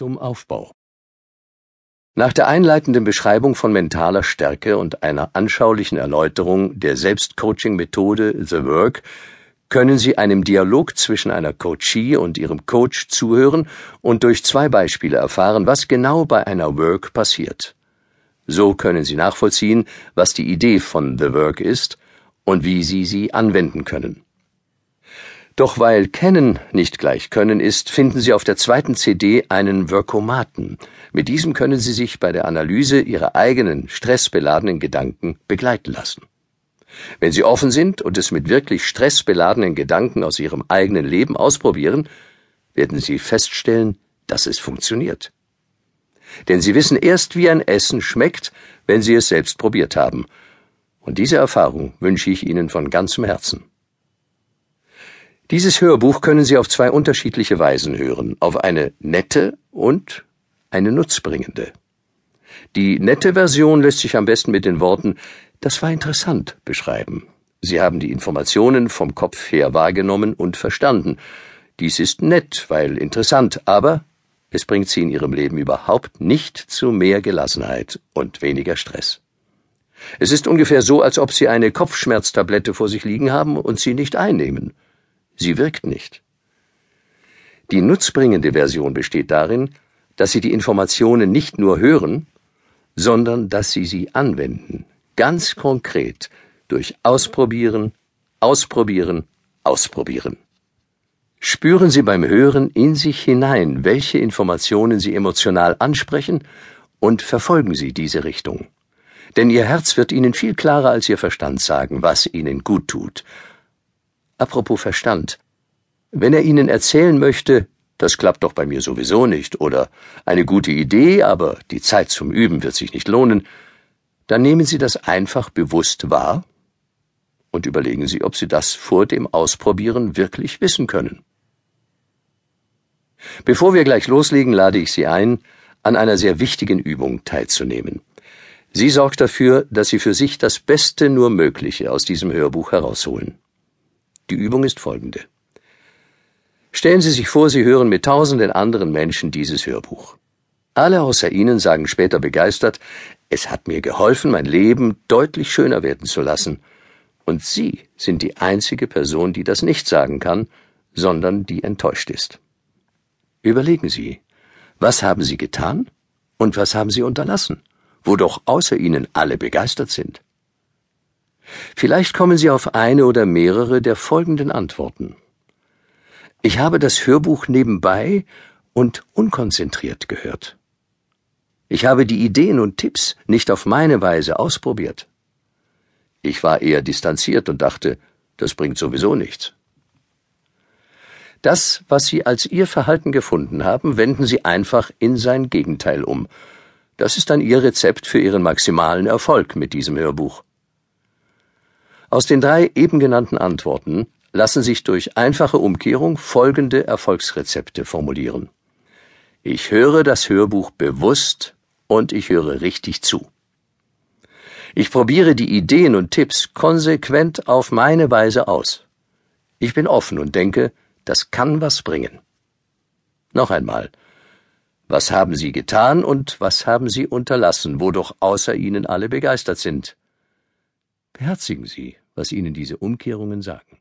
Zum Aufbau. Nach der einleitenden Beschreibung von mentaler Stärke und einer anschaulichen Erläuterung der Selbstcoaching-Methode The Work können Sie einem Dialog zwischen einer Coachee und ihrem Coach zuhören und durch zwei Beispiele erfahren, was genau bei einer Work passiert. So können Sie nachvollziehen, was die Idee von The Work ist und wie Sie sie anwenden können. Doch weil Kennen nicht gleich Können ist, finden Sie auf der zweiten CD einen Workomaten. Mit diesem können Sie sich bei der Analyse Ihrer eigenen stressbeladenen Gedanken begleiten lassen. Wenn Sie offen sind und es mit wirklich stressbeladenen Gedanken aus Ihrem eigenen Leben ausprobieren, werden Sie feststellen, dass es funktioniert. Denn Sie wissen erst, wie ein Essen schmeckt, wenn Sie es selbst probiert haben. Und diese Erfahrung wünsche ich Ihnen von ganzem Herzen. Dieses Hörbuch können Sie auf zwei unterschiedliche Weisen hören, auf eine nette und eine nutzbringende. Die nette Version lässt sich am besten mit den Worten Das war interessant beschreiben. Sie haben die Informationen vom Kopf her wahrgenommen und verstanden. Dies ist nett, weil interessant, aber es bringt Sie in Ihrem Leben überhaupt nicht zu mehr Gelassenheit und weniger Stress. Es ist ungefähr so, als ob Sie eine Kopfschmerztablette vor sich liegen haben und sie nicht einnehmen. Sie wirkt nicht. Die nutzbringende Version besteht darin, dass Sie die Informationen nicht nur hören, sondern dass Sie sie anwenden, ganz konkret, durch Ausprobieren, Ausprobieren, Ausprobieren. Spüren Sie beim Hören in sich hinein, welche Informationen Sie emotional ansprechen, und verfolgen Sie diese Richtung. Denn Ihr Herz wird Ihnen viel klarer als Ihr Verstand sagen, was Ihnen gut tut, Apropos Verstand. Wenn er Ihnen erzählen möchte, das klappt doch bei mir sowieso nicht, oder eine gute Idee, aber die Zeit zum Üben wird sich nicht lohnen, dann nehmen Sie das einfach bewusst wahr und überlegen Sie, ob Sie das vor dem Ausprobieren wirklich wissen können. Bevor wir gleich loslegen, lade ich Sie ein, an einer sehr wichtigen Übung teilzunehmen. Sie sorgt dafür, dass Sie für sich das Beste nur Mögliche aus diesem Hörbuch herausholen. Die Übung ist folgende. Stellen Sie sich vor, Sie hören mit tausenden anderen Menschen dieses Hörbuch. Alle außer Ihnen sagen später begeistert, es hat mir geholfen, mein Leben deutlich schöner werden zu lassen. Und Sie sind die einzige Person, die das nicht sagen kann, sondern die enttäuscht ist. Überlegen Sie, was haben Sie getan und was haben Sie unterlassen, wo doch außer Ihnen alle begeistert sind? Vielleicht kommen Sie auf eine oder mehrere der folgenden Antworten. Ich habe das Hörbuch nebenbei und unkonzentriert gehört. Ich habe die Ideen und Tipps nicht auf meine Weise ausprobiert. Ich war eher distanziert und dachte, das bringt sowieso nichts. Das, was Sie als Ihr Verhalten gefunden haben, wenden Sie einfach in sein Gegenteil um. Das ist dann Ihr Rezept für Ihren maximalen Erfolg mit diesem Hörbuch. Aus den drei eben genannten Antworten lassen sich durch einfache Umkehrung folgende Erfolgsrezepte formulieren. Ich höre das Hörbuch bewusst und ich höre richtig zu. Ich probiere die Ideen und Tipps konsequent auf meine Weise aus. Ich bin offen und denke, das kann was bringen. Noch einmal. Was haben Sie getan und was haben Sie unterlassen, wo doch außer Ihnen alle begeistert sind? Beherzigen Sie, was Ihnen diese Umkehrungen sagen.